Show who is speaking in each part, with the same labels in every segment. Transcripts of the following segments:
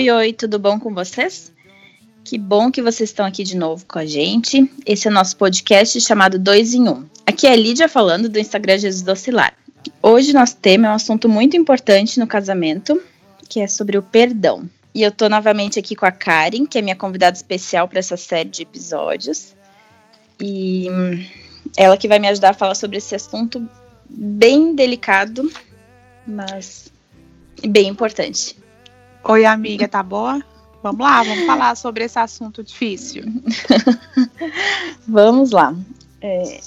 Speaker 1: Oi, oi, tudo bom com vocês? Que bom que vocês estão aqui de novo com a gente. Esse é o nosso podcast chamado Dois em Um. Aqui é a Lídia falando do Instagram Jesus Docilar. Hoje nosso tema é um assunto muito importante no casamento, que é sobre o perdão. E eu tô novamente aqui com a Karen, que é minha convidada especial para essa série de episódios. E ela que vai me ajudar a falar sobre esse assunto bem delicado, mas bem importante.
Speaker 2: Oi, amiga, tá boa? Vamos lá, vamos falar sobre esse assunto difícil.
Speaker 1: vamos lá. É,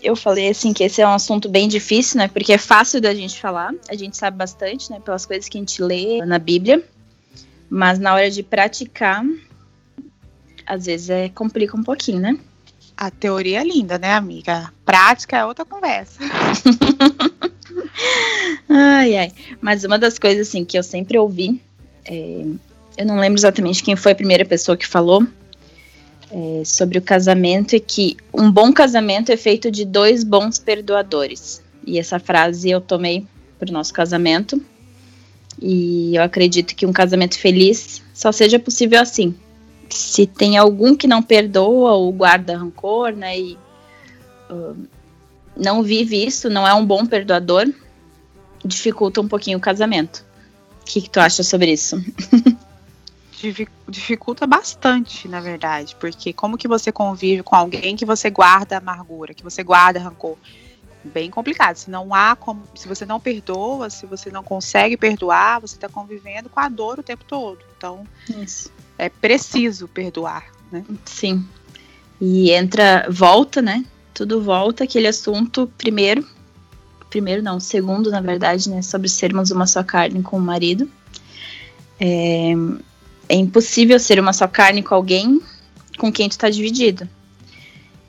Speaker 1: eu falei assim que esse é um assunto bem difícil, né? Porque é fácil da gente falar, a gente sabe bastante, né? Pelas coisas que a gente lê na Bíblia, mas na hora de praticar, às vezes é complica um pouquinho, né?
Speaker 2: A teoria é linda, né, amiga? Prática é outra conversa.
Speaker 1: ai, ai. Mas uma das coisas assim que eu sempre ouvi, é, eu não lembro exatamente quem foi a primeira pessoa que falou, é, sobre o casamento é que um bom casamento é feito de dois bons perdoadores. E essa frase eu tomei para o nosso casamento. E eu acredito que um casamento feliz só seja possível assim. Se tem algum que não perdoa ou guarda rancor, né, e uh, não vive isso, não é um bom perdoador, dificulta um pouquinho o casamento. O que, que tu acha sobre isso?
Speaker 2: dificulta bastante, na verdade, porque como que você convive com alguém que você guarda amargura, que você guarda rancor? Bem complicado. Se não há como, se você não perdoa, se você não consegue perdoar, você está convivendo com a dor o tempo todo. Então, Isso. é preciso perdoar, né?
Speaker 1: Sim. E entra, volta, né? Tudo volta aquele assunto primeiro, primeiro não, segundo, na verdade, né? Sobre sermos uma só carne com o marido. É, é impossível ser uma só carne com alguém com quem tu está dividido.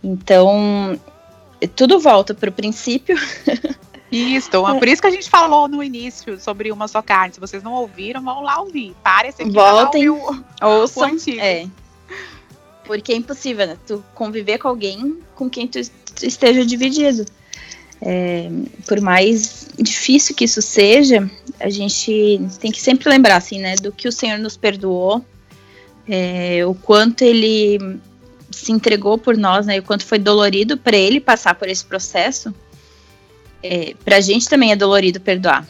Speaker 1: Então, tudo volta para o princípio.
Speaker 2: Isso, é por isso que a gente falou no início sobre uma só carne. Se vocês não ouviram, vão lá ouvir. Pare esse aqui
Speaker 1: Voltem, o, ouçam. O é. Porque é impossível, né? Tu conviver com alguém com quem tu esteja dividido. É, por mais difícil que isso seja, a gente tem que sempre lembrar, assim, né, do que o Senhor nos perdoou, é, o quanto Ele se entregou por nós, né, o quanto foi dolorido para Ele passar por esse processo. É, para a gente também é dolorido perdoar,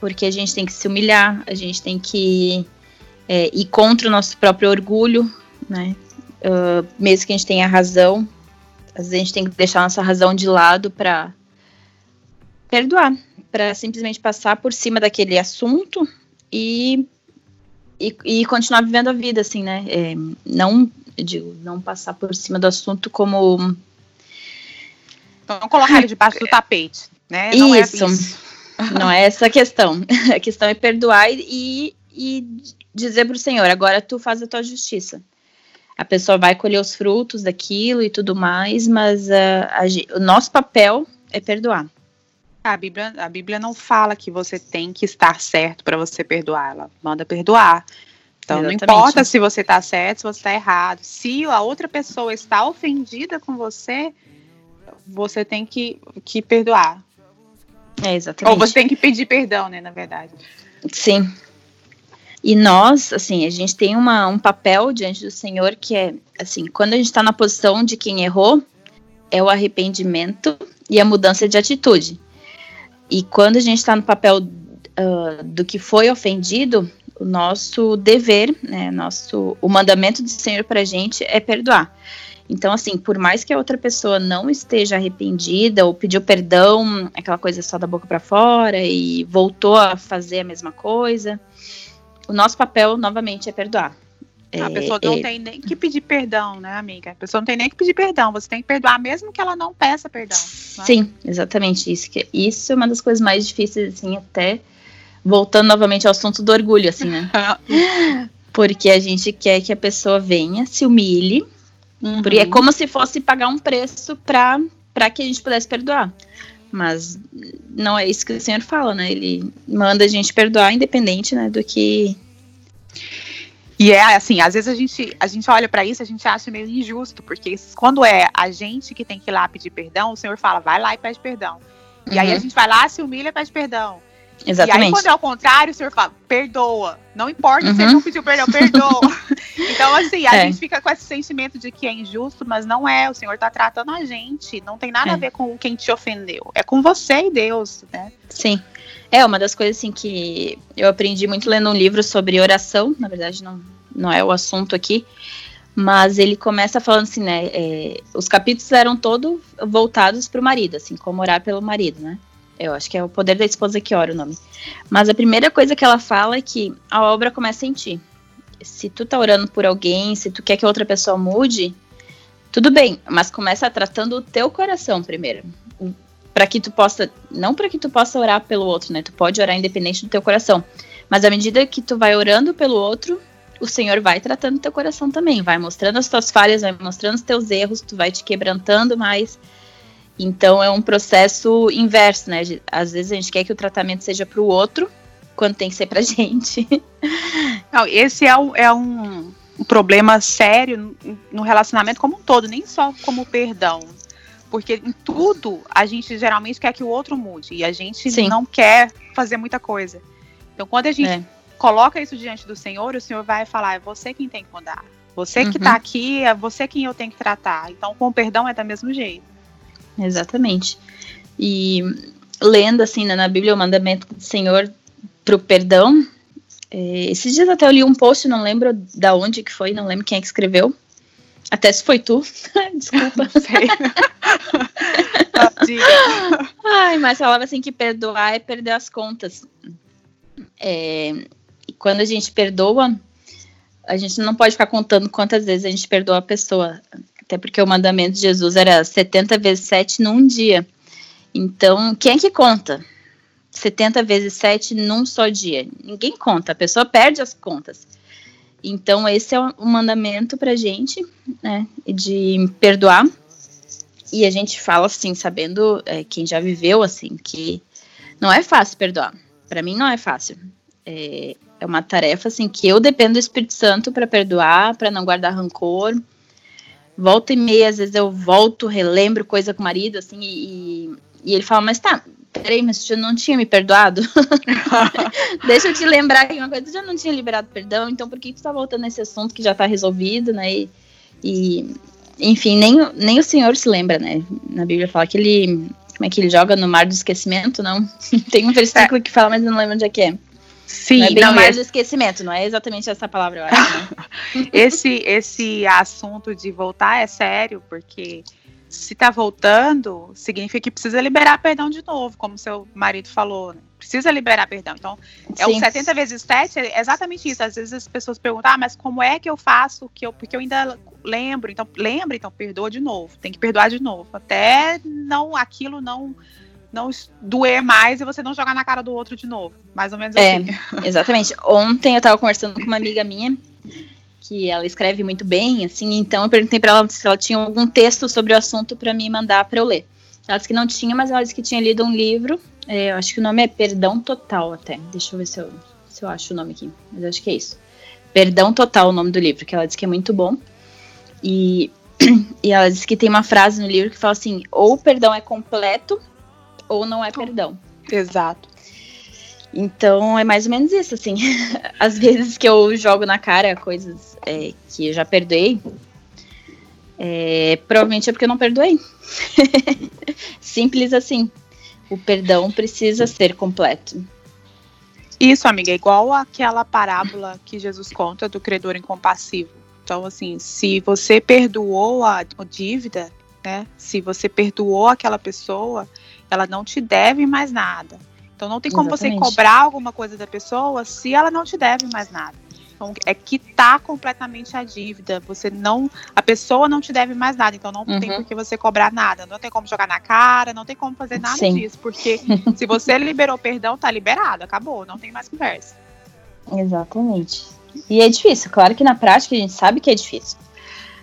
Speaker 1: porque a gente tem que se humilhar, a gente tem que é, ir contra o nosso próprio orgulho, né, uh, mesmo que a gente tenha razão, às vezes a gente tem que deixar nossa razão de lado para perdoar, para simplesmente passar por cima daquele assunto e, e, e, continuar vivendo a vida, assim, né? É, não, digo, não passar por cima do assunto como.
Speaker 2: Não colocar ele debaixo do tapete, né?
Speaker 1: Não é isso. É não é essa a questão. A questão é perdoar e, e dizer para o Senhor: agora tu faz a tua justiça. A pessoa vai colher os frutos daquilo e tudo mais, mas uh, a, o nosso papel é perdoar.
Speaker 2: A Bíblia, a Bíblia não fala que você tem que estar certo para você perdoar, ela manda perdoar. Então Exatamente. não importa se você está certo, se você está errado. Se a outra pessoa está ofendida com você, você tem que, que perdoar.
Speaker 1: É, exatamente.
Speaker 2: Ou você tem que pedir perdão, né, na verdade.
Speaker 1: Sim. E nós, assim, a gente tem uma, um papel diante do Senhor que é, assim, quando a gente está na posição de quem errou, é o arrependimento e a mudança de atitude. E quando a gente está no papel uh, do que foi ofendido, o nosso dever, né, nosso, o mandamento do Senhor para a gente é perdoar. Então, assim, por mais que a outra pessoa não esteja arrependida ou pediu perdão, aquela coisa só da boca para fora e voltou a fazer a mesma coisa, o nosso papel novamente é perdoar.
Speaker 2: A pessoa não é, tem nem que pedir perdão, né, amiga? A pessoa não tem nem que pedir perdão. Você tem que perdoar mesmo que ela não peça perdão.
Speaker 1: Né? Sim, exatamente isso. Que isso é uma das coisas mais difíceis, assim, até voltando novamente ao assunto do orgulho, assim, né? porque a gente quer que a pessoa venha, se humilhe, uhum. porque é como se fosse pagar um preço para para que a gente pudesse perdoar. Mas não é isso que o Senhor fala, né? Ele manda a gente perdoar independente, né, do que
Speaker 2: e é assim, às vezes a gente, a gente olha para isso, a gente acha meio injusto, porque quando é a gente que tem que ir lá pedir perdão, o Senhor fala, vai lá e pede perdão. E uhum. aí a gente vai lá, se humilha e pede perdão.
Speaker 1: Exatamente.
Speaker 2: E aí, quando é ao contrário, o senhor fala, perdoa. Não importa uhum. se ele não pediu perdão, perdoa. então, assim, a é. gente fica com esse sentimento de que é injusto, mas não é. O senhor tá tratando a gente. Não tem nada é. a ver com quem te ofendeu. É com você e Deus, né?
Speaker 1: Sim. É, uma das coisas assim que eu aprendi muito lendo um livro sobre oração, na verdade não, não é o assunto aqui, mas ele começa falando assim, né, é, os capítulos eram todos voltados para o marido, assim, como orar pelo marido, né, eu acho que é o poder da esposa que ora o nome. Mas a primeira coisa que ela fala é que a obra começa em ti. Se tu tá orando por alguém, se tu quer que outra pessoa mude, tudo bem, mas começa tratando o teu coração primeiro. Para que tu possa, não para que tu possa orar pelo outro, né? Tu pode orar independente do teu coração. Mas à medida que tu vai orando pelo outro, o Senhor vai tratando teu coração também, vai mostrando as tuas falhas, vai mostrando os teus erros, tu vai te quebrantando mais então é um processo inverso, né? Às vezes a gente quer que o tratamento seja para o outro, quando tem que ser para gente.
Speaker 2: Não, esse é, é um problema sério no relacionamento como um todo, nem só como perdão. Porque em tudo a gente geralmente quer que o outro mude e a gente Sim. não quer fazer muita coisa. Então quando a gente é. coloca isso diante do Senhor, o Senhor vai falar: é você quem tem que mudar. Você uhum. que está aqui, é você quem eu tenho que tratar. Então com o perdão é do mesmo jeito.
Speaker 1: Exatamente. E lendo assim né, na Bíblia o mandamento do Senhor para o perdão. É, esses dias até eu li um post, não lembro da onde que foi, não lembro quem é que escreveu. Até se foi tu. Desculpa. Não sei. Ai, mas falava assim que perdoar é perder as contas. É, e quando a gente perdoa, a gente não pode ficar contando quantas vezes a gente perdoa a pessoa. Até porque o mandamento de Jesus era 70 vezes 7 num dia. Então, quem é que conta? 70 vezes 7 num só dia. Ninguém conta, a pessoa perde as contas. Então, esse é o mandamento pra gente, né, de perdoar. E a gente fala assim, sabendo, é, quem já viveu assim, que não é fácil perdoar. Para mim, não é fácil. É, é uma tarefa assim que eu dependo do Espírito Santo para perdoar, para não guardar rancor, volta e meia, às vezes eu volto, relembro coisa com o marido, assim, e, e ele fala, mas tá, peraí, mas você não tinha me perdoado? Deixa eu te lembrar que uma coisa, tu já não tinha liberado perdão, então por que tu tá voltando nesse assunto que já tá resolvido, né? E, e, enfim, nem, nem o Senhor se lembra, né? Na Bíblia fala que ele, como é que ele joga no mar do esquecimento, não? Tem um versículo é. que fala, mas eu não lembro onde é que é. Sim, não é bem não, mais do esquecimento, não é exatamente essa palavra, eu acho.
Speaker 2: Né? esse, esse assunto de voltar é sério, porque se tá voltando, significa que precisa liberar perdão de novo, como seu marido falou, né? Precisa liberar perdão. Então, é Sim. o 70 vezes 7 é exatamente isso. Às vezes as pessoas perguntam, ah, mas como é que eu faço que eu, porque eu ainda lembro, então lembra, então perdoa de novo, tem que perdoar de novo, até não aquilo não não doer mais e você não jogar na cara do outro de novo. Mais ou menos é, assim.
Speaker 1: Exatamente. Ontem eu tava conversando com uma amiga minha que ela escreve muito bem, assim, então eu perguntei para ela se ela tinha algum texto sobre o assunto para me mandar para eu ler. Ela disse que não tinha, mas ela disse que tinha lido um livro. É, eu acho que o nome é Perdão Total até. Deixa eu ver se eu, se eu acho o nome aqui. Mas eu acho que é isso. Perdão Total, o nome do livro, que ela disse que é muito bom. E, e ela disse que tem uma frase no livro que fala assim: ou o perdão é completo, ou não é perdão.
Speaker 2: Exato.
Speaker 1: Então é mais ou menos isso, assim. Às vezes que eu jogo na cara coisas é, que eu já perdoei, é, provavelmente é porque eu não perdoei. Simples assim. O perdão precisa ser completo.
Speaker 2: Isso, amiga, é igual aquela parábola que Jesus conta do credor incompassivo. Então, assim, se você perdoou a, dívida, né? Se você perdoou aquela pessoa, ela não te deve mais nada. Então não tem como Exatamente. você cobrar alguma coisa da pessoa se ela não te deve mais nada. Então é quitar completamente a dívida. Você não, a pessoa não te deve mais nada. Então não uhum. tem por que você cobrar nada. Não tem como jogar na cara, não tem como fazer nada Sim. disso, porque se você liberou perdão, tá liberado, acabou, não tem mais conversa.
Speaker 1: Exatamente. E é difícil, claro que na prática a gente sabe que é difícil.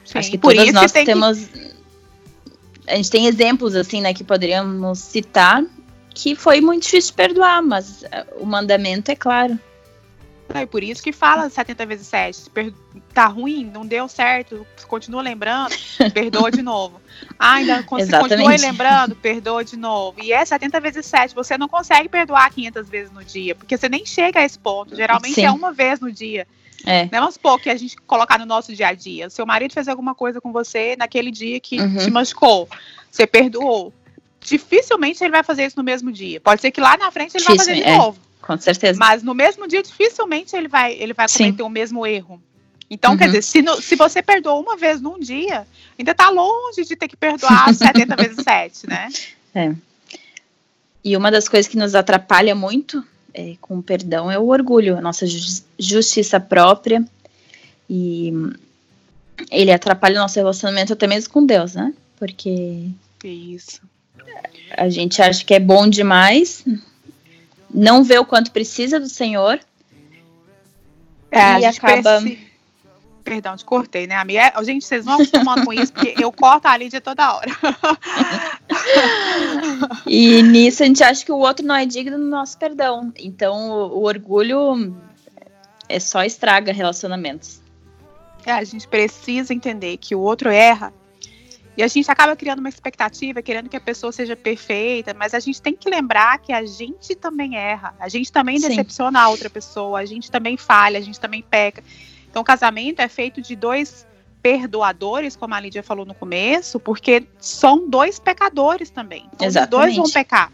Speaker 1: Sim, Acho que todos nós temos que a gente tem exemplos assim, né, que poderíamos citar que foi muito difícil perdoar, mas uh, o mandamento é claro.
Speaker 2: É por isso que fala 70 vezes 7. Tá ruim, não deu certo, continua lembrando, perdoa de novo. Ah, ainda continua lembrando, perdoa de novo. E é 70 vezes 7. Você não consegue perdoar 500 vezes no dia, porque você nem chega a esse ponto. Geralmente Sim. é uma vez no dia. É. Né? Vamos supor que a gente colocar no nosso dia a dia. Seu marido fez alguma coisa com você naquele dia que uhum. te machucou. Você perdoou. Dificilmente ele vai fazer isso no mesmo dia. Pode ser que lá na frente ele vai fazer de é. novo.
Speaker 1: Com certeza.
Speaker 2: Mas no mesmo dia, dificilmente ele vai, ele vai cometer Sim. o mesmo erro. Então, uhum. quer dizer, se, no, se você perdoa uma vez num dia, ainda está longe de ter que perdoar 70 vezes 7, né?
Speaker 1: É. E uma das coisas que nos atrapalha muito é, com o perdão é o orgulho, a nossa justiça própria. E ele atrapalha o nosso relacionamento até mesmo com Deus, né? Porque.
Speaker 2: Isso.
Speaker 1: A gente acha que é bom demais, não vê o quanto precisa do Senhor.
Speaker 2: É, e acaba. Perdão, te cortei, né, amiga? É, gente, vocês vão acostumando com isso, porque eu corto a Lídia toda hora.
Speaker 1: e nisso a gente acha que o outro não é digno do nosso perdão. Então o, o orgulho é só estraga relacionamentos.
Speaker 2: É, a gente precisa entender que o outro erra e a gente acaba criando uma expectativa, querendo que a pessoa seja perfeita, mas a gente tem que lembrar que a gente também erra, a gente também Sim. decepciona a outra pessoa, a gente também falha, a gente também peca. Então, o casamento é feito de dois perdoadores, como a Lídia falou no começo, porque são dois pecadores também. Então, Exatamente. Os dois vão pecar.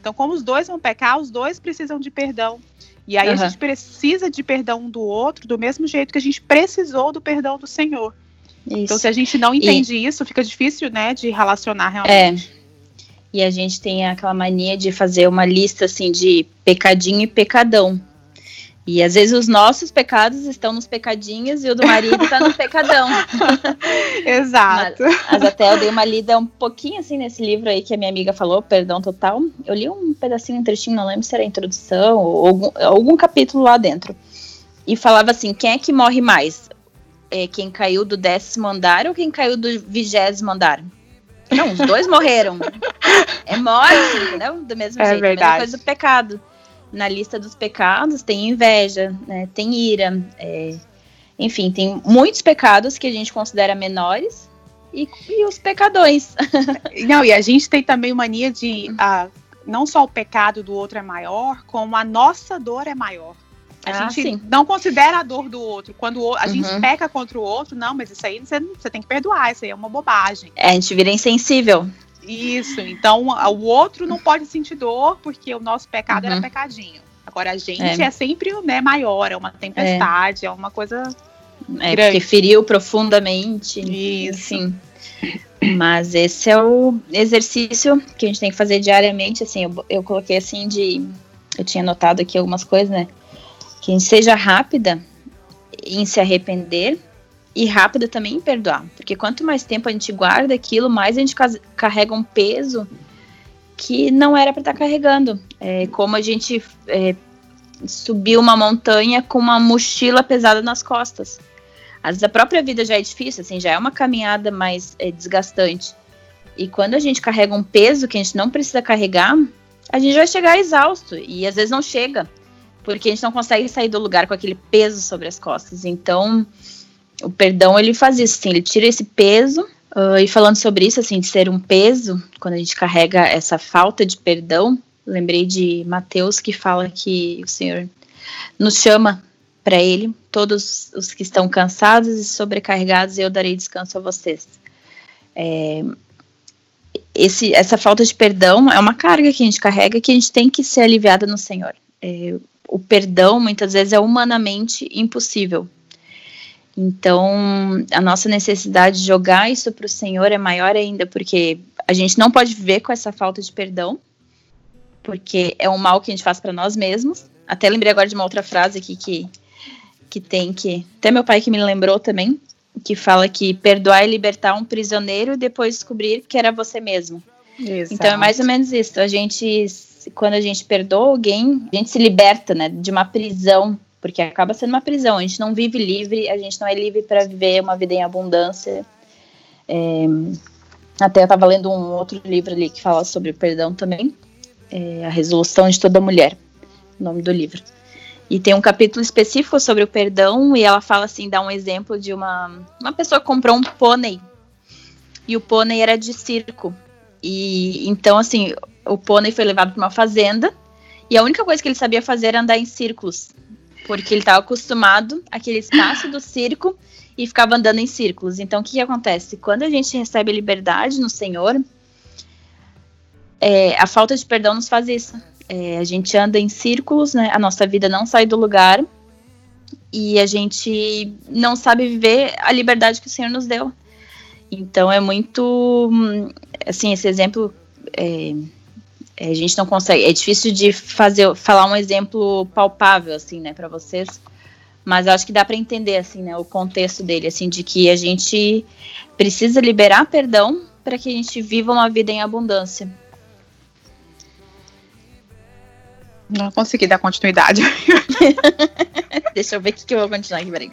Speaker 2: Então, como os dois vão pecar, os dois precisam de perdão. E aí uhum. a gente precisa de perdão um do outro, do mesmo jeito que a gente precisou do perdão do Senhor. Isso. Então, se a gente não entende e... isso, fica difícil, né, de relacionar realmente.
Speaker 1: É. E a gente tem aquela mania de fazer uma lista assim de pecadinho e pecadão. E às vezes os nossos pecados estão nos pecadinhos e o do marido está no pecadão.
Speaker 2: Exato.
Speaker 1: Mas, mas, até eu dei uma lida um pouquinho assim nesse livro aí que a minha amiga falou, Perdão Total. Eu li um pedacinho, um trechinho, não lembro se era a introdução ou algum, algum capítulo lá dentro. E falava assim: quem é que morre mais? É, quem caiu do décimo andar ou quem caiu do vigésimo andar? Não, os dois morreram. É morte, entendeu? Do mesmo é jeito. Verdade. Mesma coisa do pecado. Na lista dos pecados tem inveja, né? tem ira. É, enfim, tem muitos pecados que a gente considera menores e, e os pecadões.
Speaker 2: Não, e a gente tem também mania de. Uh, não só o pecado do outro é maior, como a nossa dor é maior. A ah, gente sim. não considera a dor do outro. Quando a uhum. gente peca contra o outro, não, mas isso aí você, você tem que perdoar, isso aí é uma bobagem.
Speaker 1: É, a gente vira insensível.
Speaker 2: Isso, então o outro não pode sentir dor porque o nosso pecado uhum. era pecadinho. Agora a gente é, é sempre né, maior, é uma tempestade, é, é uma coisa.
Speaker 1: É, grande. porque feriu profundamente. Isso. Enfim. Mas esse é o exercício que a gente tem que fazer diariamente. Assim, eu, eu coloquei assim de. Eu tinha notado aqui algumas coisas, né? Que seja rápida em se arrepender e rápida também em perdoar. Porque quanto mais tempo a gente guarda aquilo, mais a gente carrega um peso que não era para estar tá carregando. É como a gente é, subir uma montanha com uma mochila pesada nas costas. Às vezes a própria vida já é difícil, assim, já é uma caminhada mais é, desgastante. E quando a gente carrega um peso que a gente não precisa carregar, a gente vai chegar exausto e às vezes não chega porque a gente não consegue sair do lugar com aquele peso sobre as costas. Então, o perdão ele faz isso, assim, ele tira esse peso. Uh, e falando sobre isso, assim, de ser um peso, quando a gente carrega essa falta de perdão, lembrei de Mateus que fala que o Senhor nos chama para Ele, todos os que estão cansados e sobrecarregados, eu darei descanso a vocês. É, esse, essa falta de perdão é uma carga que a gente carrega que a gente tem que ser aliviada no Senhor. É, o perdão muitas vezes é humanamente impossível. Então, a nossa necessidade de jogar isso para o Senhor é maior ainda, porque a gente não pode viver com essa falta de perdão, porque é um mal que a gente faz para nós mesmos. Até lembrei agora de uma outra frase aqui que, que tem que. Até meu pai que me lembrou também, que fala que perdoar é libertar um prisioneiro e depois descobrir que era você mesmo. Exato. Então é mais ou menos isso. A gente quando a gente perdoa alguém, a gente se liberta, né, de uma prisão, porque acaba sendo uma prisão. A gente não vive livre, a gente não é livre para viver uma vida em abundância. É, até eu estava lendo um outro livro ali que fala sobre o perdão também, é, a resolução de toda mulher, o nome do livro. E tem um capítulo específico sobre o perdão, e ela fala assim, dá um exemplo de uma, uma pessoa comprou um pônei. E o pônei era de circo. E então, assim, o pônei foi levado para uma fazenda, e a única coisa que ele sabia fazer era andar em círculos. Porque ele estava acostumado àquele espaço do circo e ficava andando em círculos. Então, o que, que acontece? Quando a gente recebe liberdade no Senhor, é, a falta de perdão nos faz isso. É, a gente anda em círculos, né? A nossa vida não sai do lugar e a gente não sabe viver a liberdade que o Senhor nos deu. Então é muito, assim, esse exemplo é, a gente não consegue, é difícil de fazer, falar um exemplo palpável assim, né, para vocês. Mas eu acho que dá para entender assim, né, o contexto dele, assim, de que a gente precisa liberar perdão para que a gente viva uma vida em abundância.
Speaker 2: Não consegui dar continuidade.
Speaker 1: Deixa eu ver o que, que eu vou continuar aqui, peraí.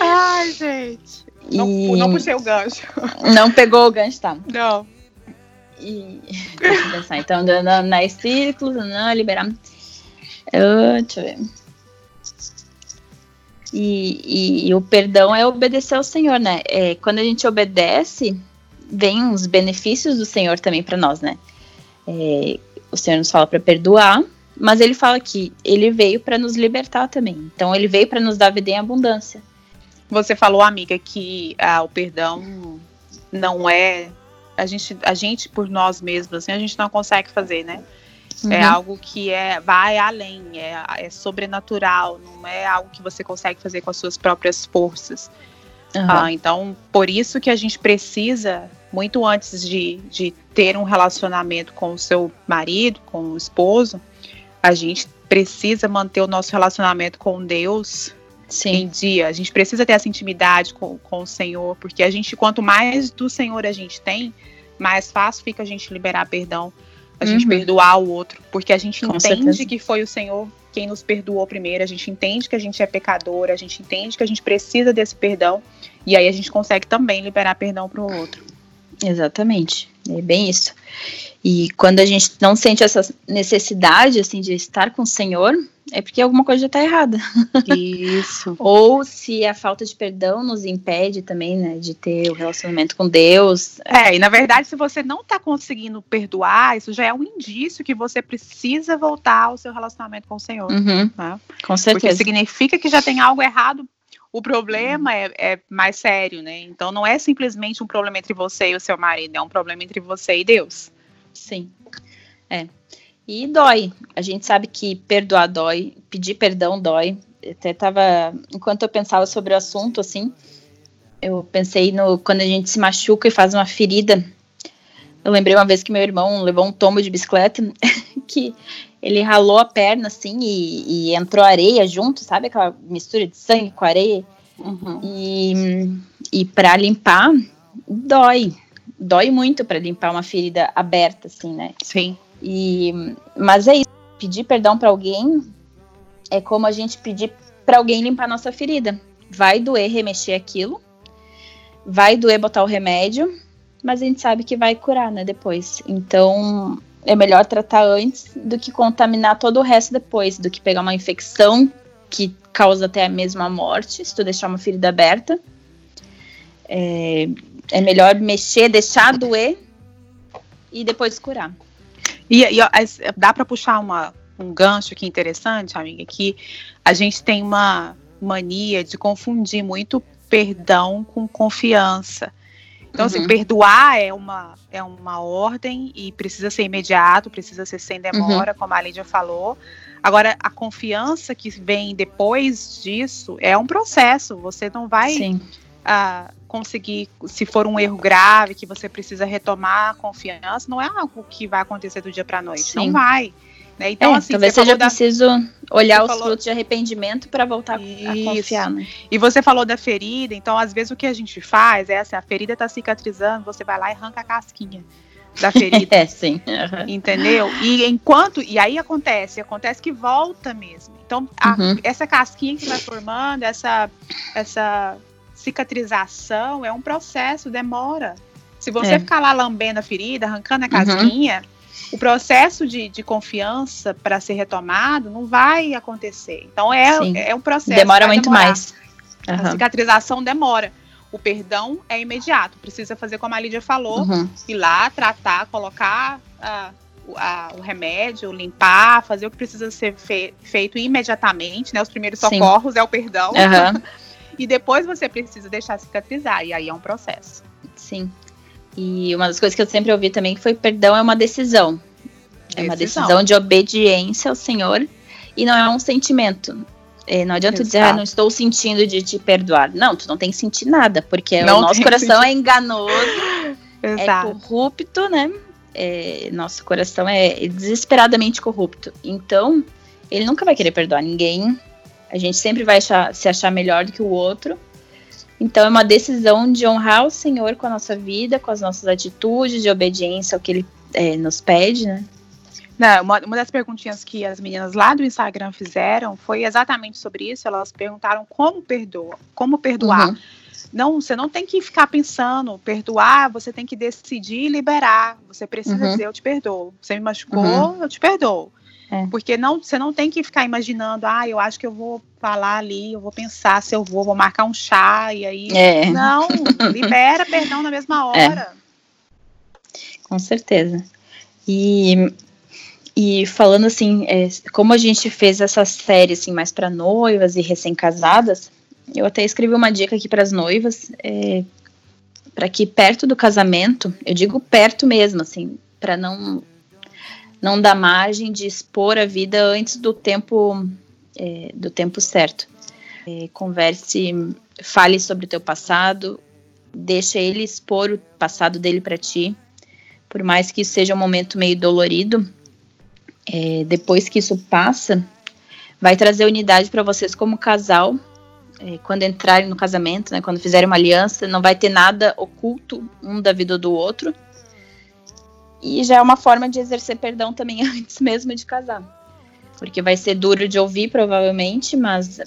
Speaker 2: Ai, gente. Não, e... não puxei o gancho.
Speaker 1: Não pegou o gancho, tá?
Speaker 2: Não.
Speaker 1: E. Pensar. Então, andando nas círculos, não, liberar. Deixa eu ver. E, e, e, o perdão é obedecer ao Senhor, né? É, quando a gente obedece, vem os benefícios do Senhor também para nós, né? É, o Senhor nos fala para perdoar, mas ele fala que ele veio para nos libertar também. Então ele veio para nos dar vida em abundância.
Speaker 2: Você falou, amiga, que ah, o perdão não é a gente, a gente por nós mesmos, assim, a gente não consegue fazer, né? É uhum. É algo que é vai além, é, é, sobrenatural, não é algo que você consegue fazer com as suas próprias forças. Uhum. Ah, então, por isso que a gente precisa, muito antes de, de ter um relacionamento com o seu marido, com o esposo, a gente precisa manter o nosso relacionamento com Deus Sim. em dia. A gente precisa ter essa intimidade com, com o Senhor, porque a gente, quanto mais do Senhor a gente tem, mais fácil fica a gente liberar perdão, a uhum. gente perdoar o outro, porque a gente com entende certeza. que foi o Senhor quem nos perdoou primeiro, a gente entende que a gente é pecador, a gente entende que a gente precisa desse perdão, e aí a gente consegue também liberar perdão para o outro.
Speaker 1: Exatamente, é bem isso. E quando a gente não sente essa necessidade, assim, de estar com o Senhor, é porque alguma coisa já está errada.
Speaker 2: Isso.
Speaker 1: Ou se a falta de perdão nos impede também, né, de ter o relacionamento com Deus.
Speaker 2: É, e na verdade, se você não está conseguindo perdoar, isso já é um indício que você precisa voltar ao seu relacionamento com o Senhor.
Speaker 1: Uhum, né? Com certeza.
Speaker 2: Porque significa que já tem algo errado o problema é, é, mais sério, né? Então não é simplesmente um problema entre você e o seu marido, é um problema entre você e Deus.
Speaker 1: Sim. É. E dói. A gente sabe que perdoar dói, pedir perdão dói. Até tava. Enquanto eu pensava sobre o assunto, assim, eu pensei no quando a gente se machuca e faz uma ferida. Eu lembrei uma vez que meu irmão levou um tombo de bicicleta que ele ralou a perna assim e, e, entrou areia junto, sabe aquela mistura de sangue com areia? Uhum. E, e para limpar, dói dói muito para limpar uma ferida aberta, assim, né?
Speaker 2: Sim.
Speaker 1: E, mas é isso. Pedir perdão para alguém é como a gente pedir para alguém limpar nossa ferida. Vai doer remexer aquilo, vai doer botar o remédio, mas a gente sabe que vai curar, né? Depois. Então é melhor tratar antes do que contaminar todo o resto depois, do que pegar uma infecção que causa até mesmo a morte, se tu deixar uma ferida aberta. É, é melhor mexer, deixar doer e depois curar.
Speaker 2: E, e dá para puxar uma, um gancho aqui interessante, amiga, que a gente tem uma mania de confundir muito perdão com confiança. Então, assim, uhum. assim, perdoar é uma, é uma ordem e precisa ser imediato, precisa ser sem demora, uhum. como a Lídia falou. Agora, a confiança que vem depois disso é um processo. Você não vai Sim a conseguir, se for um erro grave, que você precisa retomar a confiança, não é algo que vai acontecer do dia para noite. Sim. Não vai. Né?
Speaker 1: Então, é, assim, talvez seja da... preciso olhar você os falou... frutos de arrependimento para voltar Isso. a confiar. Né?
Speaker 2: E você falou da ferida, então às vezes o que a gente faz é assim, a ferida está cicatrizando, você vai lá e arranca a casquinha da ferida.
Speaker 1: é, sim.
Speaker 2: Uhum. Entendeu? E enquanto. E aí acontece, acontece que volta mesmo. Então, a, uhum. essa casquinha que vai formando, essa, essa cicatrização é um processo, demora. Se você é. ficar lá lambendo a ferida, arrancando a casquinha, uhum. o processo de, de confiança para ser retomado não vai acontecer. Então é, é um processo.
Speaker 1: Demora muito demorar. mais.
Speaker 2: Uhum. A cicatrização demora. O perdão é imediato. Precisa fazer como a Lídia falou, uhum. ir lá, tratar, colocar a, a, o remédio, limpar, fazer o que precisa ser fe feito imediatamente, né? Os primeiros socorros Sim. é o perdão. Uhum. e depois você precisa deixar cicatrizar. E aí é um processo.
Speaker 1: Sim. E uma das coisas que eu sempre ouvi também foi perdão é uma decisão. É uma decisão de obediência ao Senhor e não é um sentimento. É, não adianta Exato. dizer, ah, não estou sentindo de te perdoar. Não, tu não tem que sentir nada, porque não o nosso coração é enganoso, é Exato. é corrupto, né? É, nosso coração é desesperadamente corrupto. Então, ele nunca vai querer perdoar ninguém. A gente sempre vai achar, se achar melhor do que o outro. Então é uma decisão de honrar o Senhor com a nossa vida, com as nossas atitudes, de obediência ao que Ele é, nos pede, né?
Speaker 2: Não, uma, uma das perguntinhas que as meninas lá do Instagram fizeram foi exatamente sobre isso. Elas perguntaram como perdoa, como perdoar. Uhum. Não, você não tem que ficar pensando, perdoar, você tem que decidir liberar. Você precisa uhum. dizer, eu te perdoo. Você me machucou, uhum. eu te perdoo. É. Porque não, você não tem que ficar imaginando, ah, eu acho que eu vou falar ali, eu vou pensar se eu vou, vou marcar um chá, e aí. É. Não, libera perdão na mesma é. hora.
Speaker 1: É. Com certeza. E, e falando assim, é, como a gente fez essa série assim, mais para noivas e recém-casadas, eu até escrevi uma dica aqui para as noivas, para que perto do casamento, eu digo perto mesmo, assim, para não não dá margem de expor a vida antes do tempo é, do tempo certo. É, converse, fale sobre o teu passado, deixa ele expor o passado dele para ti, por mais que seja um momento meio dolorido. É, depois que isso passa, vai trazer unidade para vocês como casal. É, quando entrarem no casamento, né, quando fizerem uma aliança, não vai ter nada oculto um da vida do outro e já é uma forma de exercer perdão também antes mesmo de casar. Porque vai ser duro de ouvir, provavelmente, mas.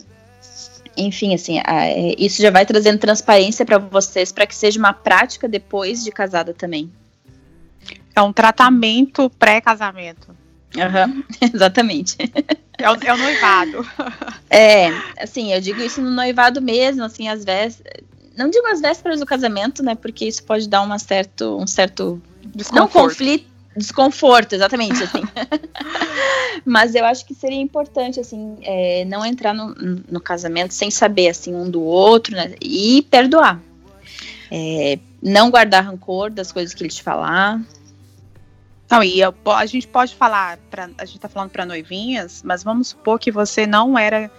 Speaker 1: Enfim, assim, é, isso já vai trazendo transparência para vocês para que seja uma prática depois de casada também.
Speaker 2: É um tratamento pré-casamento.
Speaker 1: Uhum, exatamente.
Speaker 2: É o, é o, noivado.
Speaker 1: É, assim, eu digo isso no noivado mesmo, assim, às vezes. Não digo as vésperas do casamento, né? Porque isso pode dar uma certo, um certo não conflito, desconforto, exatamente, assim. Mas eu acho que seria importante, assim, é, não entrar no, no, casamento sem saber, assim, um do outro, né? E perdoar. É, não guardar rancor das coisas que ele te falar.
Speaker 2: Não, e eu, a gente pode falar, pra, a gente tá falando para noivinhas, mas vamos supor que você não era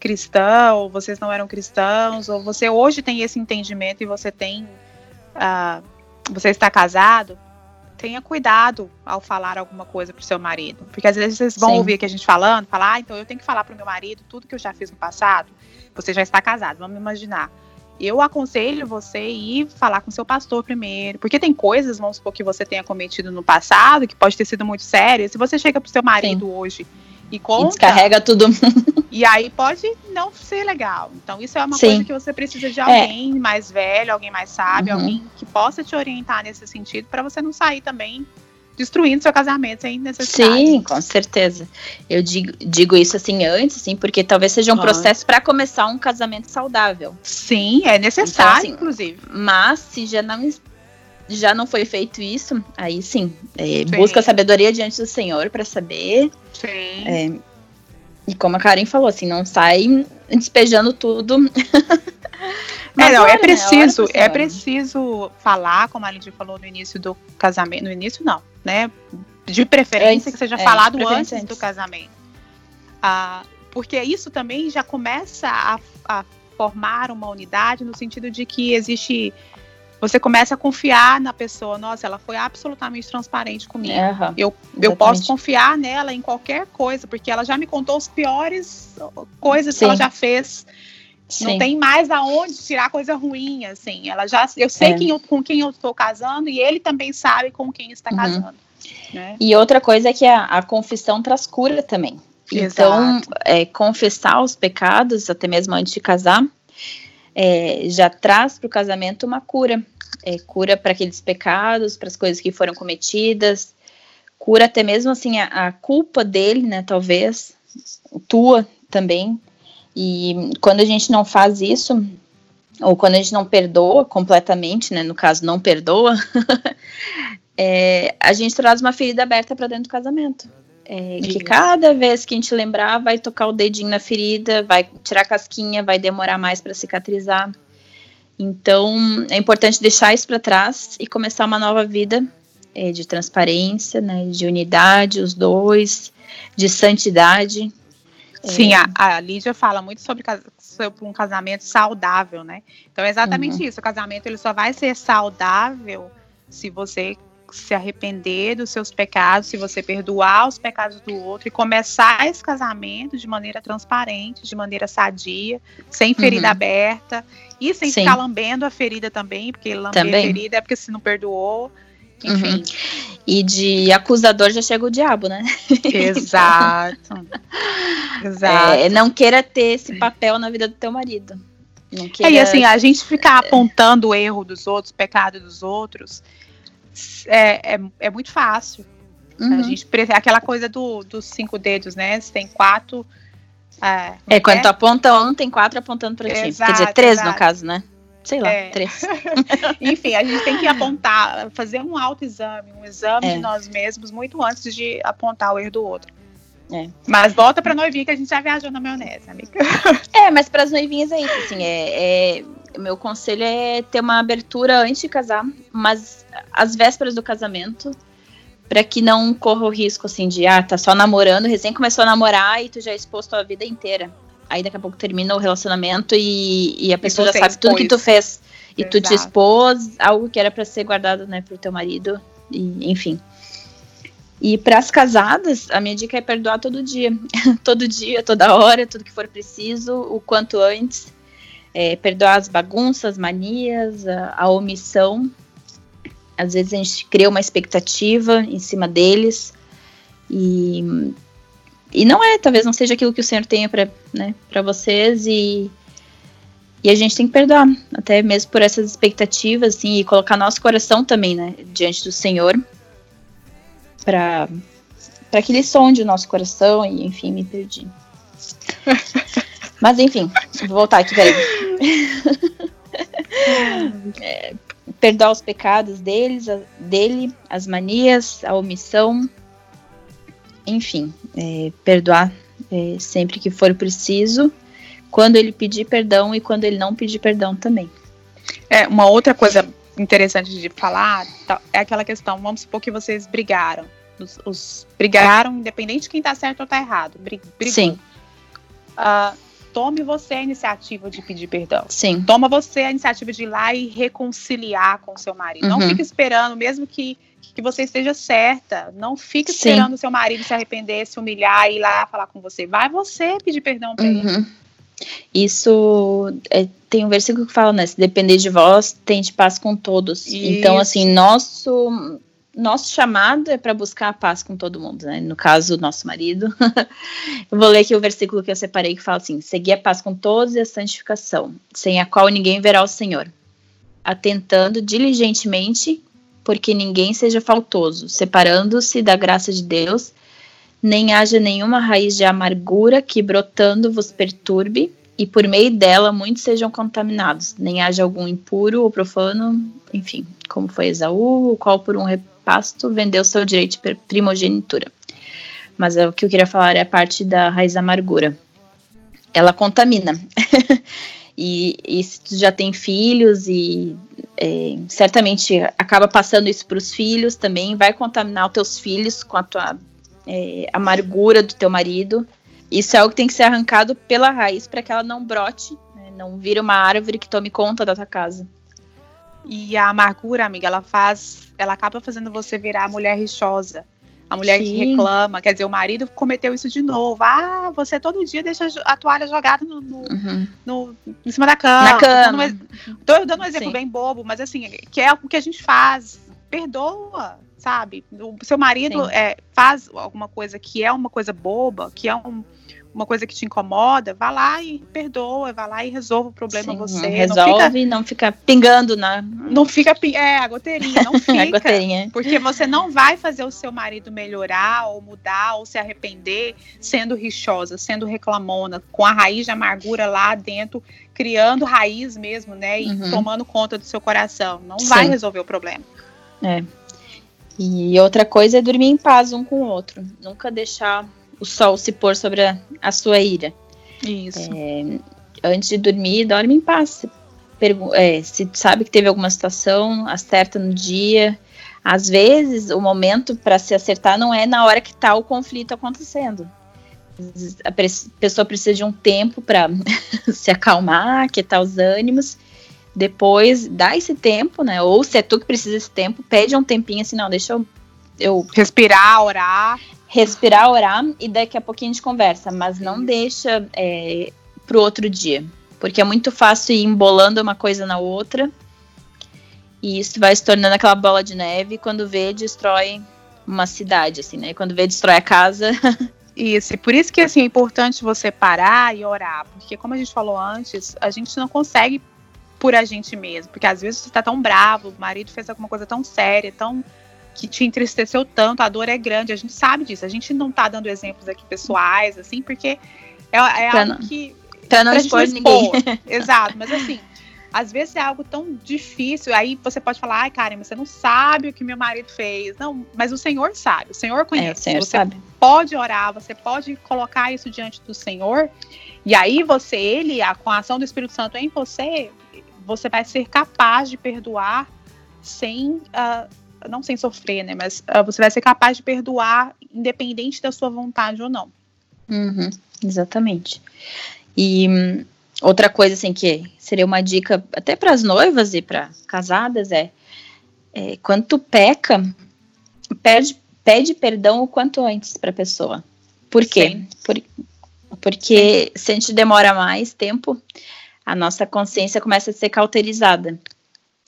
Speaker 2: cristão, ou vocês não eram cristãos, ou você hoje tem esse entendimento e você tem. Uh, você está casado, tenha cuidado ao falar alguma coisa pro seu marido. Porque às vezes vocês vão Sim. ouvir aqui a gente falando, falar, ah, então eu tenho que falar pro meu marido tudo que eu já fiz no passado. Você já está casado, vamos imaginar. Eu aconselho você ir falar com seu pastor primeiro, porque tem coisas, vamos supor, que você tenha cometido no passado, que pode ter sido muito sério. Se você chega pro seu marido Sim. hoje e conta. E
Speaker 1: descarrega tudo.
Speaker 2: E aí pode não ser legal. Então, isso é uma Sim. coisa que você precisa de é. alguém é. mais velho, alguém mais sábio, uhum. alguém que possa te orientar nesse sentido, para você não sair também destruindo seu casamento sem necessidade.
Speaker 1: Sim, com certeza. Eu digo, digo isso assim antes, sim, porque talvez seja um processo para começar um casamento saudável.
Speaker 2: Sim, é necessário, então, assim, inclusive.
Speaker 1: Mas se já não já não foi feito isso, aí sim, é, sim. busca sabedoria diante do Senhor para saber.
Speaker 2: Sim.
Speaker 1: É, e como a Karen falou, assim, não sai despejando tudo.
Speaker 2: Mas é, não, é né? preciso, né? é preciso falar, como a Lindy falou no início do casamento, no início não, né? De preferência que seja é, falado antes, antes, do casamento. Ah, porque isso também já começa a, a formar uma unidade no sentido de que existe você começa a confiar na pessoa. Nossa, ela foi absolutamente transparente comigo. Uhum, eu, eu posso confiar nela em qualquer coisa, porque ela já me contou as piores coisas Sim. que ela já fez. Sim. Não tem mais aonde tirar coisa ruim, assim. Ela já, eu sei é. quem eu, com quem eu estou casando e ele também sabe com quem está uhum. casando. Né?
Speaker 1: E outra coisa é que a, a confissão traz cura também. Então, é, confessar os pecados, até mesmo antes de casar, é, já traz para o casamento uma cura. É, cura para aqueles pecados, para as coisas que foram cometidas, cura até mesmo assim a, a culpa dele, né? Talvez tua também. E quando a gente não faz isso, ou quando a gente não perdoa completamente, né? No caso, não perdoa, é, a gente traz uma ferida aberta para dentro do casamento. É, que cada vez que a gente lembrar, vai tocar o dedinho na ferida, vai tirar a casquinha, vai demorar mais para cicatrizar. Então, é importante deixar isso para trás e começar uma nova vida é, de transparência, né, de unidade, os dois, de santidade.
Speaker 2: Sim, é... a, a Lídia fala muito sobre, sobre, um casamento saudável, né? Então é exatamente uhum. isso. O casamento ele só vai ser saudável se você se arrepender dos seus pecados, se você perdoar os pecados do outro e começar esse casamento de maneira transparente, de maneira sadia, sem ferida uhum. aberta e sem Sim. ficar lambendo a ferida também, porque lamber também. a ferida é porque se não perdoou. Enfim. Uhum.
Speaker 1: E de acusador já chega o diabo, né?
Speaker 2: Exato.
Speaker 1: Exato. É, não queira ter esse papel na vida do teu marido.
Speaker 2: Queira... É, e assim, a gente ficar apontando o erro dos outros, o pecado dos outros, é, é, é muito fácil. Uhum. A gente, aquela coisa do, dos cinco dedos, né? Você tem quatro.
Speaker 1: É, é quando é? tu aponta um, tem quatro apontando para ti. Quer dizer, três exato. no caso, né? Sei lá, é. três.
Speaker 2: Enfim, a gente tem que apontar, fazer um autoexame, um exame é. de nós mesmos muito antes de apontar o erro do outro. É. Mas volta pra noivinha que a gente já viajou na maionese, amiga.
Speaker 1: É, mas para as noivinhas é isso, assim, é, é, meu conselho é ter uma abertura antes de casar, mas às vésperas do casamento, para que não corra o risco assim de ah, tá só namorando, recém começou a namorar e tu já é exposto a vida inteira. Aí daqui a pouco termina o relacionamento e, e a pessoa e já sabe expôs. tudo que tu fez. E Exato. tu te expôs algo que era para ser guardado, né, pro teu marido, e, enfim. E para as casadas, a minha dica é perdoar todo dia. todo dia, toda hora, tudo que for preciso, o quanto antes é, perdoar as bagunças, manias, a, a, omissão. Às vezes a gente cria uma expectativa em cima deles e, e não é, talvez não seja aquilo que o Senhor tenha para né, vocês e, e a gente tem que perdoar, até mesmo por essas expectativas, assim, e colocar nosso coração também, né, diante do Senhor, para para que ele sonde o nosso coração e, enfim, me perdi. Mas enfim, vou voltar aqui, peraí. é, perdoar os pecados deles, a, dele, as manias, a omissão, enfim, é, perdoar é, sempre que for preciso, quando ele pedir perdão e quando ele não pedir perdão também.
Speaker 2: É, uma outra coisa interessante de falar tá, é aquela questão, vamos supor que vocês brigaram. Os, os brigaram, independente de quem tá certo ou tá errado. Brigou.
Speaker 1: Sim.
Speaker 2: Uh, tome você a iniciativa de pedir perdão.
Speaker 1: Sim.
Speaker 2: Toma você a iniciativa de ir lá e reconciliar com seu marido. Uhum. Não fique esperando, mesmo que, que você esteja certa, não fique esperando o seu marido se arrepender, se humilhar e ir lá falar com você. Vai você pedir perdão para uhum. ele.
Speaker 1: Isso é, tem um versículo que fala, né? Se depender de vós, tente paz com todos. Isso. Então, assim, nosso nosso chamado é para buscar a paz com todo mundo, né? No caso, nosso marido. eu vou ler aqui o versículo que eu separei que fala assim: seguir a paz com todos e a santificação, sem a qual ninguém verá o Senhor, atentando diligentemente, porque ninguém seja faltoso, separando-se da graça de Deus, nem haja nenhuma raiz de amargura que brotando vos perturbe, e por meio dela muitos sejam contaminados, nem haja algum impuro ou profano, enfim, como foi Esaú, o qual por um pasto vendeu seu direito de primogenitura. Mas é, o que eu queria falar é a parte da raiz amargura. Ela contamina. e, e, se tu já tem filhos e é, certamente acaba passando isso para os filhos também, vai contaminar os teus filhos com a tua é, amargura do teu marido. Isso é algo que tem que ser arrancado pela raiz para que ela não brote, né, não vire uma árvore que tome conta da tua casa.
Speaker 2: E a amargura, amiga, ela faz, ela acaba fazendo você virar a mulher rixosa. A mulher Sim. que reclama, quer dizer, o marido cometeu isso de novo. Ah, você todo dia deixa a toalha jogada no, no, uhum. no em cima da cama.
Speaker 1: Na cama.
Speaker 2: Tô dando um exemplo Sim. bem bobo, mas assim, que é o que a gente faz. Perdoa, sabe? O seu marido é, faz alguma coisa que é uma coisa boba, que é um, uma coisa que te incomoda, vá lá e perdoa, vá lá e resolva o problema Sim, você.
Speaker 1: Resolve não fica, não fica pingando na.
Speaker 2: Não fica. É, a goteirinha, não fica. a goteirinha. Porque você não vai fazer o seu marido melhorar, ou mudar, ou se arrepender sendo rixosa, sendo reclamona, com a raiz de amargura lá dentro, criando raiz mesmo, né? E uhum. tomando conta do seu coração. Não Sim. vai resolver o problema.
Speaker 1: É. E outra coisa é dormir em paz um com o outro. Nunca deixar o sol se pôr sobre a, a sua ira.
Speaker 2: Isso.
Speaker 1: É, antes de dormir, dorme em paz. É, se sabe que teve alguma situação, acerta no dia. Às vezes, o momento para se acertar não é na hora que está o conflito acontecendo. A pessoa precisa de um tempo para se acalmar, quietar os ânimos. Depois, dá esse tempo, né? Ou se é tu que precisa desse tempo, pede um tempinho assim, não, deixa eu, eu
Speaker 2: respirar, orar
Speaker 1: respirar, orar e daqui a pouquinho a gente conversa, mas não deixa é, pro outro dia, porque é muito fácil ir embolando uma coisa na outra e isso vai se tornando aquela bola de neve e quando vê, destrói uma cidade, assim, né? Quando vê, destrói a casa.
Speaker 2: Isso, e por isso que assim, é importante você parar e orar, porque como a gente falou antes, a gente não consegue por a gente mesmo, porque às vezes você está tão bravo, o marido fez alguma coisa tão séria, tão que te entristeceu tanto, a dor é grande, a gente sabe disso. A gente não tá dando exemplos aqui pessoais, assim, porque é, é algo não, que.
Speaker 1: Pra não expor ninguém.
Speaker 2: Exato, mas assim, às vezes é algo tão difícil, aí você pode falar, ai, Karen, você não sabe o que meu marido fez. Não, mas o Senhor sabe, o Senhor conhece. É, o
Speaker 1: Senhor
Speaker 2: você
Speaker 1: sabe.
Speaker 2: pode orar, você pode colocar isso diante do Senhor, e aí você, ele, com a ação do Espírito Santo em você, você vai ser capaz de perdoar sem. Uh, não sem sofrer, né? Mas uh, você vai ser capaz de perdoar, independente da sua vontade ou não.
Speaker 1: Uhum, exatamente. E hum, outra coisa, assim, que seria uma dica até para as noivas e para casadas é, é, quando tu peca, pede, pede perdão o quanto antes para a pessoa. Por quê? Por, porque se a gente demora mais tempo, a nossa consciência começa a ser cauterizada.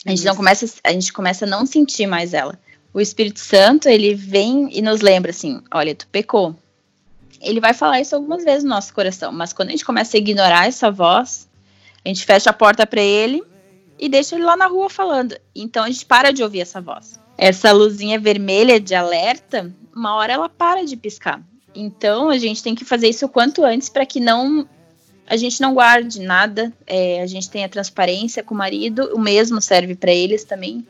Speaker 1: A gente não começa, a gente começa a não sentir mais ela. O Espírito Santo, ele vem e nos lembra assim: olha, tu pecou. Ele vai falar isso algumas vezes no nosso coração, mas quando a gente começa a ignorar essa voz, a gente fecha a porta para ele e deixa ele lá na rua falando. Então a gente para de ouvir essa voz. Essa luzinha vermelha de alerta, uma hora ela para de piscar. Então a gente tem que fazer isso o quanto antes para que não a gente não guarde nada, é, a gente tem a transparência com o marido, o mesmo serve para eles também.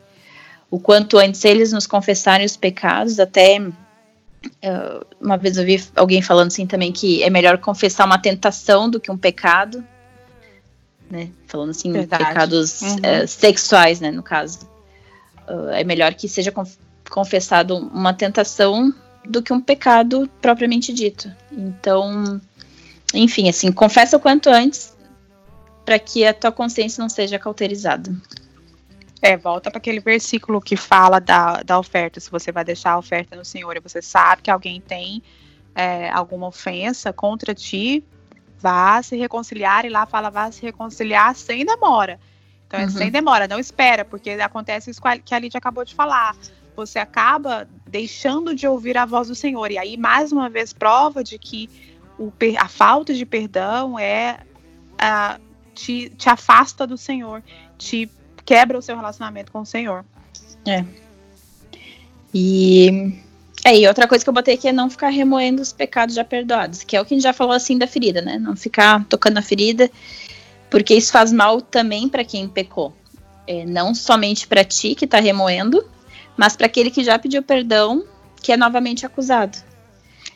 Speaker 1: O quanto antes eles nos confessarem os pecados, até uh, uma vez eu vi alguém falando assim também que é melhor confessar uma tentação do que um pecado, né? Falando assim, Verdade. pecados uhum. uh, sexuais, né? No caso, uh, é melhor que seja confessado uma tentação do que um pecado propriamente dito. Então, enfim, assim, confessa o quanto antes para que a tua consciência não seja cauterizada.
Speaker 2: É, volta para aquele versículo que fala da, da oferta. Se você vai deixar a oferta no Senhor e você sabe que alguém tem é, alguma ofensa contra ti, vá se reconciliar. E lá fala, vá se reconciliar sem demora. Então é uhum. sem demora, não espera, porque acontece isso que a Lídia acabou de falar. Você acaba deixando de ouvir a voz do Senhor. E aí, mais uma vez, prova de que o, a falta de perdão é te, te afasta do Senhor, te quebra o seu relacionamento com o Senhor.
Speaker 1: É. E é, outra coisa que eu botei aqui é não ficar remoendo os pecados já perdoados, que é o que a gente já falou assim da ferida, né? Não ficar tocando a ferida, porque isso faz mal também para quem pecou. É, não somente para ti que tá remoendo, mas para aquele que já pediu perdão, que é novamente acusado.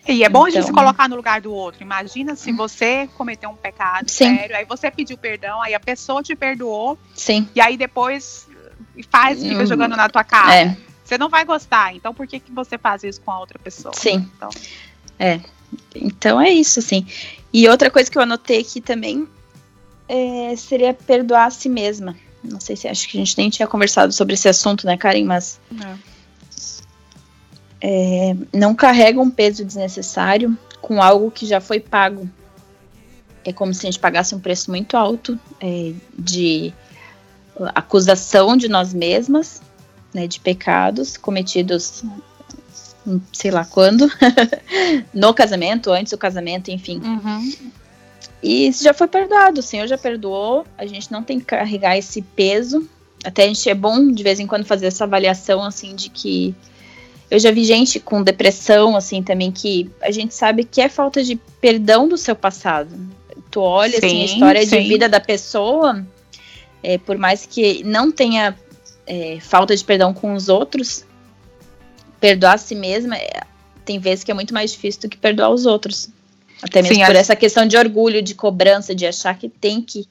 Speaker 2: E é bom então, a gente se então, colocar no lugar do outro. Imagina se você cometeu um pecado sim. sério, aí você pediu perdão, aí a pessoa te perdoou.
Speaker 1: Sim.
Speaker 2: E aí depois faz, fica hum, jogando na tua cara. É. Você não vai gostar. Então por que, que você faz isso com a outra pessoa?
Speaker 1: Sim. Então. É. Então é isso, assim. E outra coisa que eu anotei aqui também é, seria perdoar a si mesma. Não sei se acho que a gente nem tinha conversado sobre esse assunto, né, Karen? Mas. Não é, não carrega um peso desnecessário com algo que já foi pago. É como se a gente pagasse um preço muito alto é, de acusação de nós mesmas, né, de pecados cometidos sei lá quando, no casamento, antes do casamento, enfim.
Speaker 2: Uhum.
Speaker 1: E isso já foi perdoado, o Senhor já perdoou, a gente não tem que carregar esse peso. Até a gente é bom de vez em quando fazer essa avaliação assim de que eu já vi gente com depressão assim também que a gente sabe que é falta de perdão do seu passado. Tu olha sim, assim a história sim. de vida da pessoa, é, por mais que não tenha é, falta de perdão com os outros, perdoar a si mesma é, tem vezes que é muito mais difícil do que perdoar os outros. Até mesmo Sim, por essa questão de orgulho, de cobrança, de achar que tem que.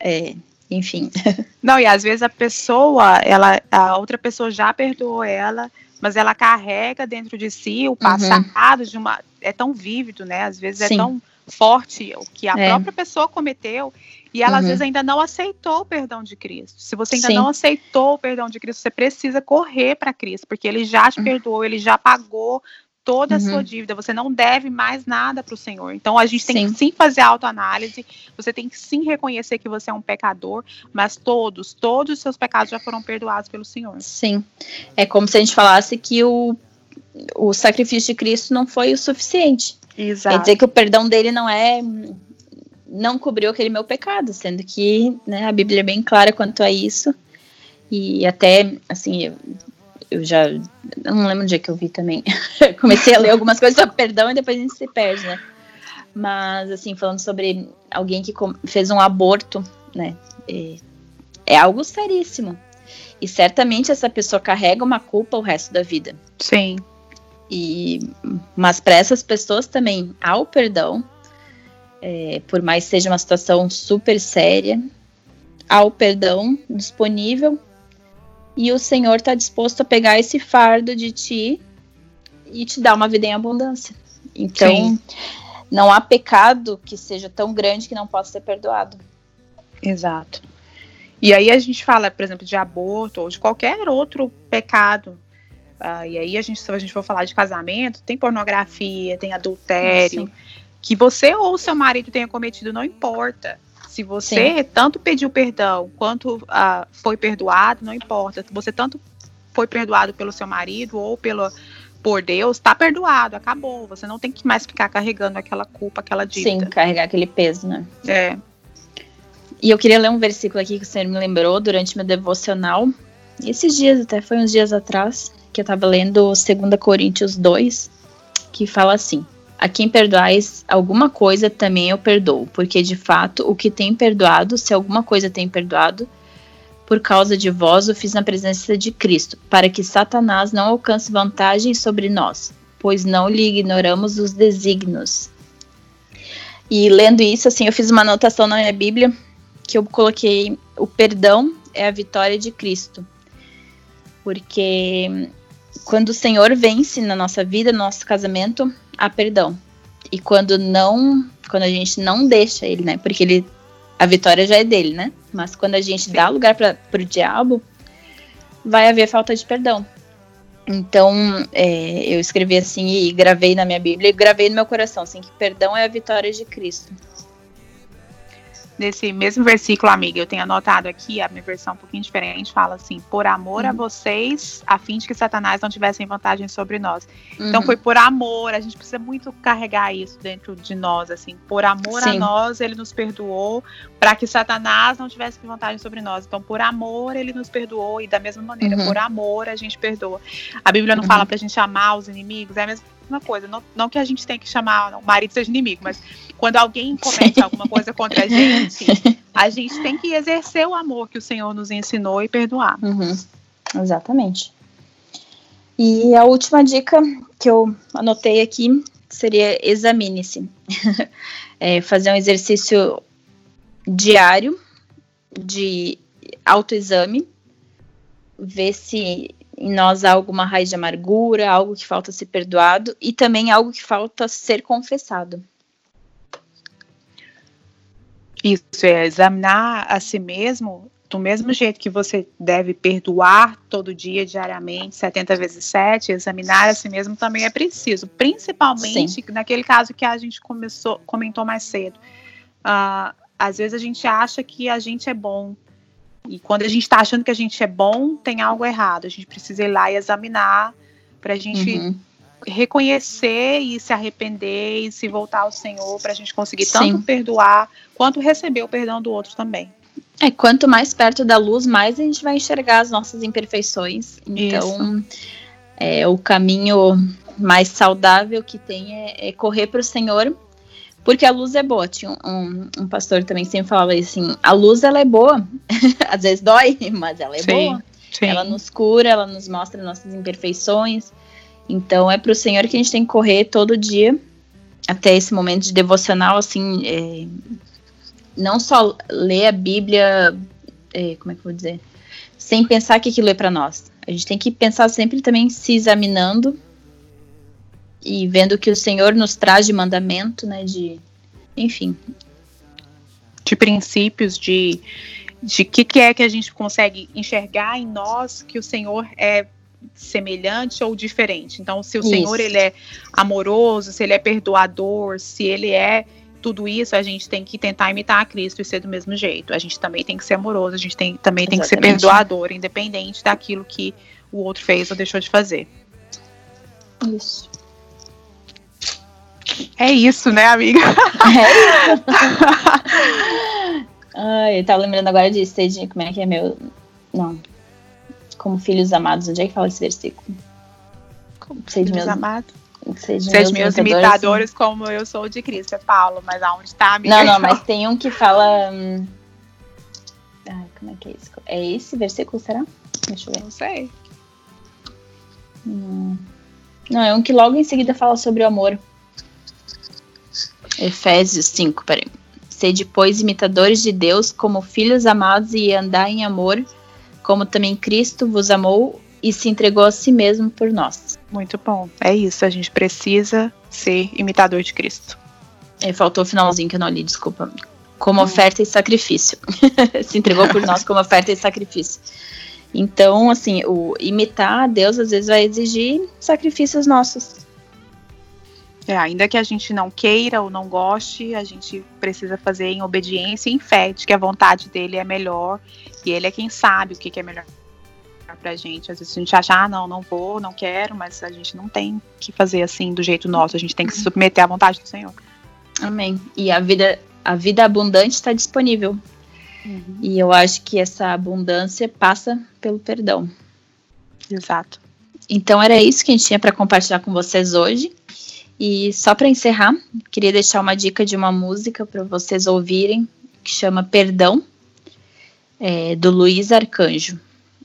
Speaker 1: É, enfim.
Speaker 2: Não, e às vezes a pessoa, ela, a outra pessoa já perdoou ela, mas ela carrega dentro de si o uhum. passado uhum. de uma. É tão vívido, né? Às vezes é Sim. é tão forte o que a é. própria pessoa cometeu e ela uhum. às vezes ainda não aceitou o perdão de Cristo. Se você ainda Sim. não aceitou o perdão de Cristo, você precisa correr para Cristo, porque ele já te uhum. perdoou, ele já pagou toda a sua uhum. dívida, você não deve mais nada para o Senhor. Então a gente tem sim. que sim fazer autoanálise, você tem que sim reconhecer que você é um pecador, mas todos, todos os seus pecados já foram perdoados pelo Senhor.
Speaker 1: Sim. É como se a gente falasse que o, o sacrifício de Cristo não foi o suficiente.
Speaker 2: Exato.
Speaker 1: Quer dizer que o perdão dele não é não cobriu aquele meu pecado, sendo que né, a Bíblia é bem clara quanto a isso. E até, assim, eu já não lembro onde é que eu vi também. Comecei a ler algumas coisas sobre perdão e depois a gente se perde, né? Mas assim, falando sobre alguém que fez um aborto, né? É, é algo seríssimo. E certamente essa pessoa carrega uma culpa o resto da vida.
Speaker 2: Sim.
Speaker 1: E mas para essas pessoas também há o perdão, é, por mais seja uma situação super séria, há o perdão disponível e o Senhor está disposto a pegar esse fardo de ti e te dar uma vida em abundância. Então, Sim. não há pecado que seja tão grande que não possa ser perdoado.
Speaker 2: Exato. E aí a gente fala, por exemplo, de aborto ou de qualquer outro pecado. Uh, e aí a gente, se a gente for falar de casamento, tem pornografia, tem adultério, Sim. que você ou seu marido tenha cometido, não importa. Se você Sim. tanto pediu perdão quanto uh, foi perdoado, não importa. Você tanto foi perdoado pelo seu marido ou pelo, por Deus, está perdoado, acabou. Você não tem que mais ficar carregando aquela culpa, aquela dívida.
Speaker 1: Sim, carregar aquele peso, né?
Speaker 2: É.
Speaker 1: E eu queria ler um versículo aqui que o Senhor me lembrou durante meu devocional. Esses dias, até foi uns dias atrás, que eu estava lendo 2 Coríntios 2, que fala assim: a quem perdoais alguma coisa, também eu perdoo, porque de fato o que tem perdoado, se alguma coisa tem perdoado, por causa de vós o fiz na presença de Cristo, para que Satanás não alcance vantagem sobre nós, pois não lhe ignoramos os desígnios. E lendo isso, assim, eu fiz uma anotação na minha Bíblia que eu coloquei: o perdão é a vitória de Cristo. Porque quando o Senhor vence na nossa vida, no nosso casamento, há perdão. E quando não, quando a gente não deixa ele, né? Porque ele a vitória já é dele, né? Mas quando a gente dá lugar para o diabo, vai haver falta de perdão. Então, é, eu escrevi assim e gravei na minha Bíblia e gravei no meu coração, assim, que perdão é a vitória de Cristo
Speaker 2: nesse mesmo versículo, amiga, eu tenho anotado aqui, a minha versão um pouquinho diferente, fala assim: por amor uhum. a vocês, a fim de que Satanás não tivesse vantagem sobre nós. Então, uhum. Então foi por amor, a gente precisa muito carregar isso dentro de nós, assim, por amor Sim. a nós, ele nos perdoou, para que Satanás não tivesse vantagem sobre nós. Então, por amor, ele nos perdoou, e da mesma maneira, uhum. por amor, a gente perdoa. A Bíblia não fala uhum. pra gente amar os inimigos, é a mesma coisa. Não, não que a gente tem que chamar o marido seja inimigo, mas quando alguém comete alguma coisa contra a gente, a gente tem que exercer o amor que o Senhor nos ensinou e perdoar.
Speaker 1: Uhum. Exatamente. E a última dica que eu anotei aqui seria examine-se. é, fazer um exercício diário de autoexame, ver se em nós há alguma raiz de amargura, algo que falta ser perdoado e também algo que falta ser confessado.
Speaker 2: Isso é examinar a si mesmo do mesmo jeito que você deve perdoar todo dia, diariamente, 70 vezes 7, examinar a si mesmo também é preciso, principalmente Sim. naquele caso que a gente começou, comentou mais cedo. Uh, às vezes a gente acha que a gente é bom, e quando a gente está achando que a gente é bom, tem algo errado. A gente precisa ir lá e examinar para a gente uhum. reconhecer e se arrepender e se voltar ao Senhor para a gente conseguir tanto Sim. perdoar quanto receber o perdão do outro também.
Speaker 1: É, quanto mais perto da luz, mais a gente vai enxergar as nossas imperfeições. Então, é, o caminho mais saudável que tem é, é correr para o Senhor, porque a luz é boa. Tinha um, um, pastor também sempre falava assim: a luz ela é boa, às vezes dói, mas ela é sim, boa. Sim. Ela nos cura, ela nos mostra nossas imperfeições. Então é para o Senhor que a gente tem que correr todo dia até esse momento de devocional, assim, é, não só ler a Bíblia, é, como é que eu vou dizer, sem pensar que aquilo é para nós. A gente tem que pensar sempre também se examinando e vendo que o Senhor nos traz de mandamento, né, de, enfim,
Speaker 2: de princípios, de de que, que é que a gente consegue enxergar em nós que o Senhor é semelhante ou diferente. Então, se o isso. Senhor ele é amoroso, se ele é perdoador, se ele é tudo isso, a gente tem que tentar imitar a Cristo e ser do mesmo jeito. A gente também tem que ser amoroso, a gente tem, também Exatamente. tem que ser perdoador, independente daquilo que o outro fez ou deixou de fazer.
Speaker 1: Isso.
Speaker 2: É isso, né, amiga? É isso.
Speaker 1: Ai, eu tava lembrando agora de Stage, como é que é meu. Não, como filhos amados. Onde é que fala esse versículo?
Speaker 2: Como filhos meus, amados. Sejam meus, meus imitadores, assim. como eu sou de Cristo, é Paulo, mas aonde tá a
Speaker 1: minha? Não, não, mas tem um que fala. Hum... Ai, como é que é isso? É esse versículo, será?
Speaker 2: Deixa eu ver. Não sei.
Speaker 1: Hum... Não, é um que logo em seguida fala sobre o amor. Efésios 5, peraí. Sede, pois, imitadores de Deus, como filhos amados, e andar em amor, como também Cristo vos amou e se entregou a si mesmo por nós.
Speaker 2: Muito bom. É isso, a gente precisa ser imitador de Cristo.
Speaker 1: É, faltou o finalzinho que eu não li, desculpa. Como hum. oferta e sacrifício. se entregou por nós como oferta e sacrifício. Então, assim, o imitar a Deus às vezes vai exigir sacrifícios nossos.
Speaker 2: É, ainda que a gente não queira ou não goste, a gente precisa fazer em obediência e em fé, de que a vontade dele é melhor e ele é quem sabe o que, que é melhor pra gente. Às vezes a gente acha, ah, não, não vou, não quero, mas a gente não tem que fazer assim do jeito nosso, a gente tem que se submeter à vontade do Senhor.
Speaker 1: Amém. E a vida, a vida abundante está disponível. Uhum. E eu acho que essa abundância passa pelo perdão.
Speaker 2: Exato.
Speaker 1: Então era isso que a gente tinha para compartilhar com vocês hoje. E só para encerrar, queria deixar uma dica de uma música para vocês ouvirem, que chama Perdão, é, do Luiz Arcanjo.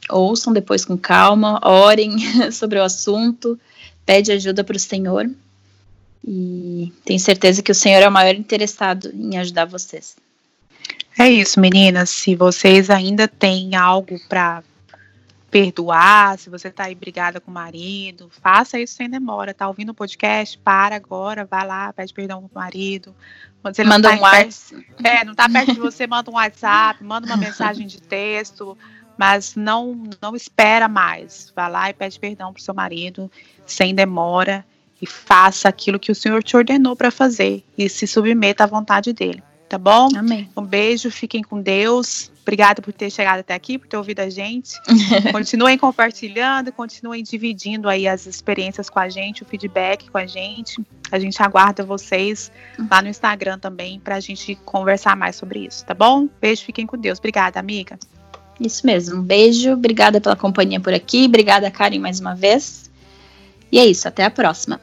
Speaker 1: Ouçam depois com calma, orem sobre o assunto, pede ajuda para o Senhor. E tenho certeza que o Senhor é o maior interessado em ajudar vocês.
Speaker 2: É isso, meninas. Se vocês ainda têm algo para perdoar, se você tá aí brigada com o marido, faça isso sem demora. Tá ouvindo o podcast? Para agora, vai lá, pede perdão pro marido.
Speaker 1: Você manda tá um WhatsApp.
Speaker 2: É, não tá perto de você, manda um WhatsApp, manda uma mensagem de texto, mas não não espera mais. Vai lá e pede perdão pro seu marido sem demora e faça aquilo que o Senhor te ordenou para fazer e se submeta à vontade dele tá bom?
Speaker 1: Amém.
Speaker 2: Um beijo, fiquem com Deus. Obrigada por ter chegado até aqui, por ter ouvido a gente. continuem compartilhando, continuem dividindo aí as experiências com a gente, o feedback com a gente. A gente aguarda vocês lá no Instagram também para a gente conversar mais sobre isso, tá bom? Beijo, fiquem com Deus. Obrigada, amiga.
Speaker 1: Isso mesmo. Um beijo. Obrigada pela companhia por aqui. Obrigada, Karen, mais uma vez. E é isso. Até a próxima.